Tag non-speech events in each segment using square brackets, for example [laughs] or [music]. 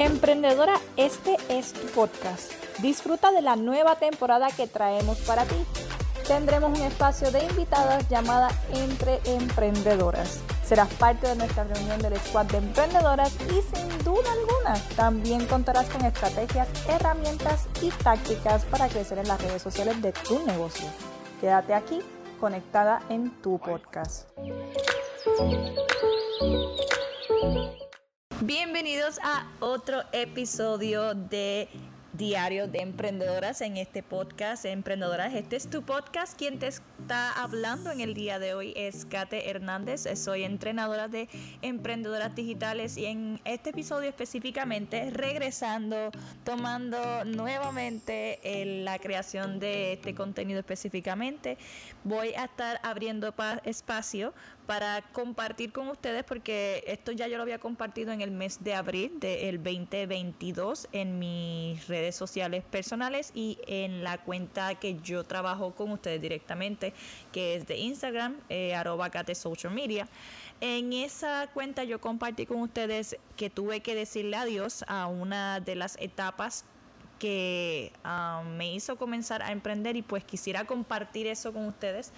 Emprendedora, este es tu podcast. Disfruta de la nueva temporada que traemos para ti. Tendremos un espacio de invitadas llamada Entre Emprendedoras. Serás parte de nuestra reunión del squad de emprendedoras y sin duda alguna también contarás con estrategias, herramientas y tácticas para crecer en las redes sociales de tu negocio. Quédate aquí conectada en tu podcast. Bienvenidos a otro episodio de Diario de Emprendedoras en este podcast Emprendedoras. Este es tu podcast. Quien te está hablando en el día de hoy es Kate Hernández. Soy entrenadora de emprendedoras digitales y en este episodio específicamente regresando, tomando nuevamente la creación de este contenido específicamente, voy a estar abriendo espacio para compartir con ustedes, porque esto ya yo lo había compartido en el mes de abril del 2022 en mis redes sociales personales y en la cuenta que yo trabajo con ustedes directamente, que es de Instagram, eh, arroba Social Media. En esa cuenta yo compartí con ustedes que tuve que decirle adiós a una de las etapas que ah, me hizo comenzar a emprender y pues quisiera compartir eso con ustedes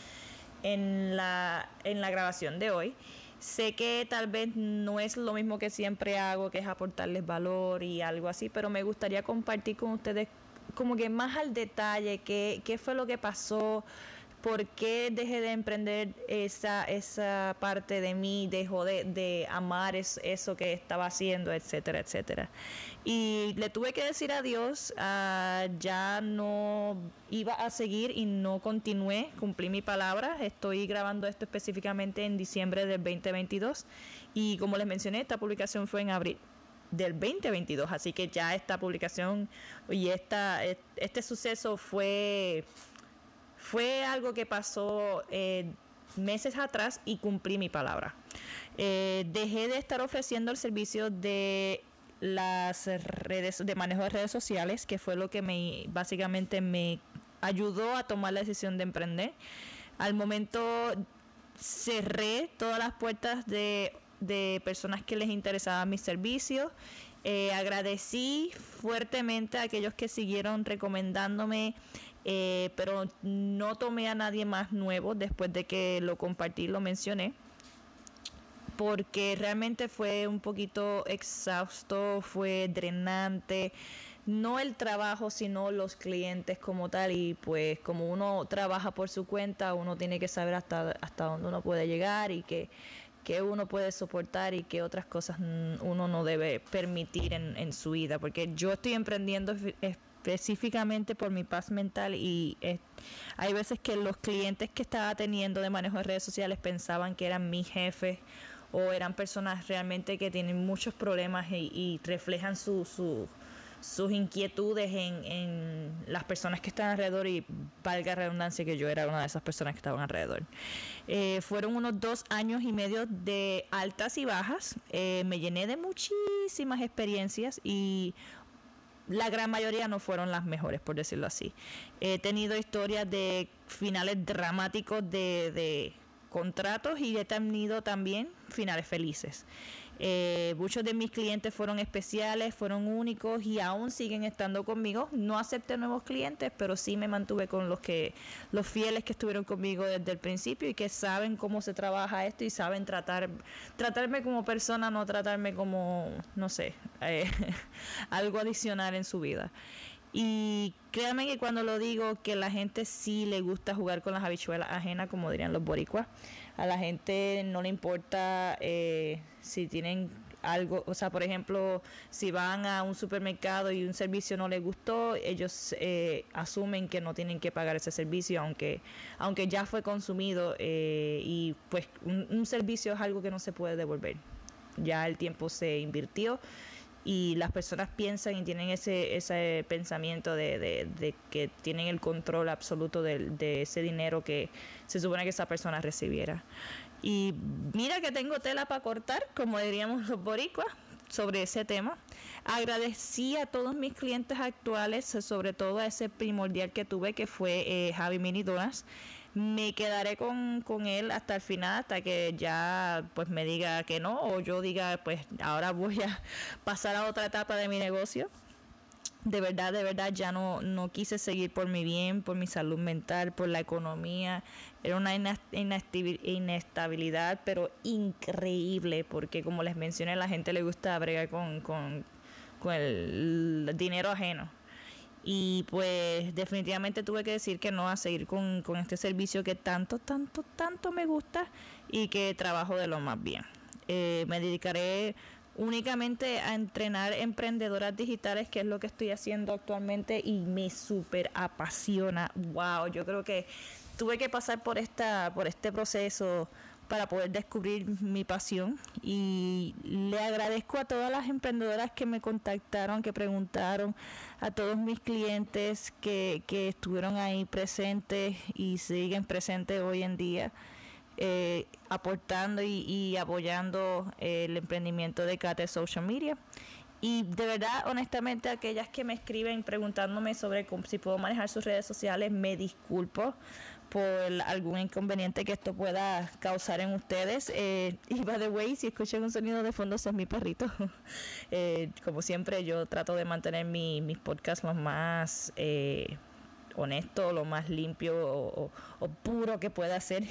en la, en la grabación de hoy. Sé que tal vez no es lo mismo que siempre hago, que es aportarles valor y algo así, pero me gustaría compartir con ustedes como que más al detalle qué, qué fue lo que pasó, por qué dejé de emprender esa, esa parte de mí, dejó de, de amar eso que estaba haciendo, etcétera, etcétera. Y le tuve que decir adiós, uh, ya no iba a seguir y no continué, cumplí mi palabra, estoy grabando esto específicamente en diciembre del 2022 y como les mencioné, esta publicación fue en abril del 2022, así que ya esta publicación y esta, este suceso fue fue algo que pasó eh, meses atrás y cumplí mi palabra. Eh, dejé de estar ofreciendo el servicio de las redes de manejo de redes sociales, que fue lo que me básicamente me ayudó a tomar la decisión de emprender. Al momento cerré todas las puertas de, personas que les interesaban mis servicios. Eh, agradecí fuertemente a aquellos que siguieron recomendándome eh, pero no tomé a nadie más nuevo después de que lo compartí, lo mencioné, porque realmente fue un poquito exhausto, fue drenante, no el trabajo, sino los clientes como tal, y pues como uno trabaja por su cuenta, uno tiene que saber hasta, hasta dónde uno puede llegar y que que uno puede soportar y que otras cosas uno no debe permitir en, en su vida, porque yo estoy emprendiendo específicamente por mi paz mental y eh, hay veces que los clientes que estaba teniendo de manejo de redes sociales pensaban que eran mi jefe o eran personas realmente que tienen muchos problemas y, reflejan su, sus inquietudes en, las personas que están alrededor y valga redundancia que yo era una de esas personas que estaban alrededor. Eh, fueron unos dos años y medio de altas y bajas, eh, me llené de muchísimas experiencias y la gran mayoría no fueron las mejores, por decirlo así. He tenido historias de finales dramáticos de, de contratos y he tenido también finales felices. Eh, muchos de mis clientes fueron especiales, fueron únicos y aún siguen estando conmigo. No acepté nuevos clientes, pero sí me mantuve con los que los fieles que estuvieron conmigo desde el principio y que saben cómo se trabaja esto y saben tratar tratarme como persona, no tratarme como no sé, eh, [laughs] algo adicional en su vida. Y créanme que cuando lo digo que la gente sí le gusta jugar con las habichuelas ajenas, como dirían los boricuas, a la gente no le importa eh, si tienen algo, o sea, por ejemplo, si van a un supermercado y un servicio no les gustó, ellos eh, asumen que no tienen que pagar ese servicio, aunque, aunque ya fue consumido eh, y pues un, un servicio es algo que no se puede devolver. Ya el tiempo se invirtió y las personas piensan y tienen ese, ese pensamiento de, de, que tienen el control absoluto de, ese dinero que se supone que esa persona recibiera. Y mira que tengo tela para cortar, como diríamos los boricuas, sobre ese tema. Agradecí a todos mis clientes actuales, sobre todo a ese primordial que tuve, que fue eh, Javi Mini Donas me quedaré con, con, él hasta el final, hasta que ya pues me diga que no, o yo diga pues ahora voy a [laughs] pasar a otra etapa de mi negocio. De verdad, de verdad ya no, no quise seguir por mi bien, por mi salud mental, por la economía. Era una inestabilidad, pero increíble, porque como les mencioné, la gente le gusta bregar con, con, con el dinero ajeno y pues definitivamente tuve que decir que no a seguir con, este servicio que tanto, tanto, tanto me gusta y que trabajo de lo más bien. Eh, me dedicaré únicamente a entrenar emprendedoras digitales, que es lo que estoy haciendo actualmente y me súper apasiona. Wow, yo creo que tuve que pasar por esta, por este proceso para poder descubrir mi pasión y le agradezco a todas las emprendedoras que me contactaron, que preguntaron, a todos mis clientes que, que estuvieron ahí presentes y siguen presentes hoy en día. Eh, aportando y, apoyando el emprendimiento de Cate Social Media. Y de verdad, honestamente, aquellas que me escriben preguntándome sobre si puedo manejar sus redes sociales, me disculpo por algún inconveniente que esto pueda causar en ustedes. Eh, y by the way, si escuchan un sonido de fondo, son mi perrito. [laughs] Eh, como siempre, yo trato de mantener mi, mis podcasts lo más eh, honesto, lo más limpio o, puro que pueda ser.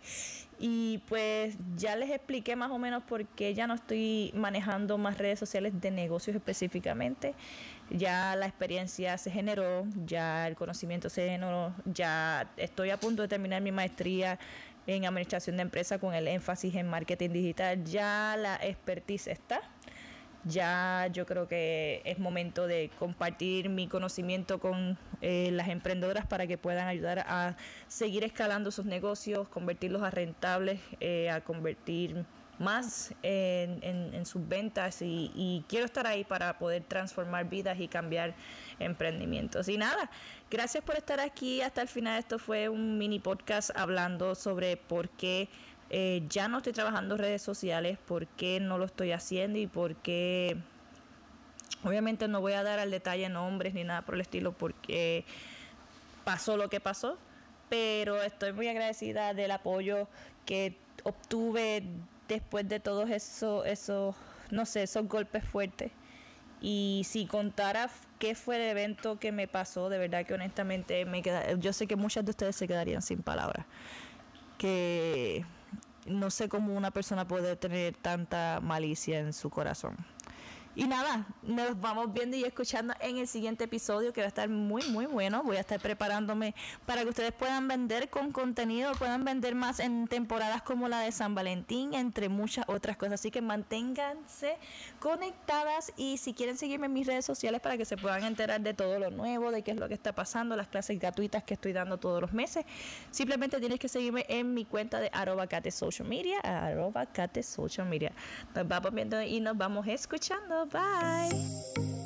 [laughs] y pues ya les expliqué más o menos por qué ya no estoy manejando más redes sociales de negocios específicamente. Ya la experiencia se generó, ya el conocimiento se generó, ya estoy a punto de terminar mi maestría en administración de empresa con el énfasis en marketing digital. Ya la expertise está ya yo creo que es momento de compartir mi conocimiento con eh, las emprendedoras para que puedan ayudar a seguir escalando sus negocios, convertirlos a rentables, eh, a convertir más en, sus ventas y, y, quiero estar ahí para poder transformar vidas y cambiar emprendimientos. Y nada, gracias por estar aquí hasta el final. Esto fue un mini podcast hablando sobre por qué eh, ya no estoy trabajando redes sociales, por qué no lo estoy haciendo y por qué, obviamente no voy a dar al detalle nombres ni nada por el estilo porque pasó lo que pasó, pero estoy muy agradecida del apoyo que obtuve después de todos esos, esos no sé, esos golpes fuertes. Y si contara qué fue el evento que me pasó, de verdad que honestamente me queda, yo sé que muchas de ustedes se quedarían sin palabras. Que no sé cómo una persona puede tener tanta malicia en su corazón. Y nada, nos vamos viendo y escuchando en el siguiente episodio que va a estar muy, muy bueno. Voy a estar preparándome para que ustedes puedan vender con contenido, puedan vender más en temporadas como la de San Valentín, entre muchas otras cosas. Así que manténganse conectadas y si quieren seguirme en mis redes sociales para que se puedan enterar de todo lo nuevo, de qué es lo que está pasando, las clases gratuitas que estoy dando todos los meses, simplemente tienes que seguirme en mi cuenta de arroba social media, arroba social media. Nos vamos viendo y nos vamos escuchando. Bye.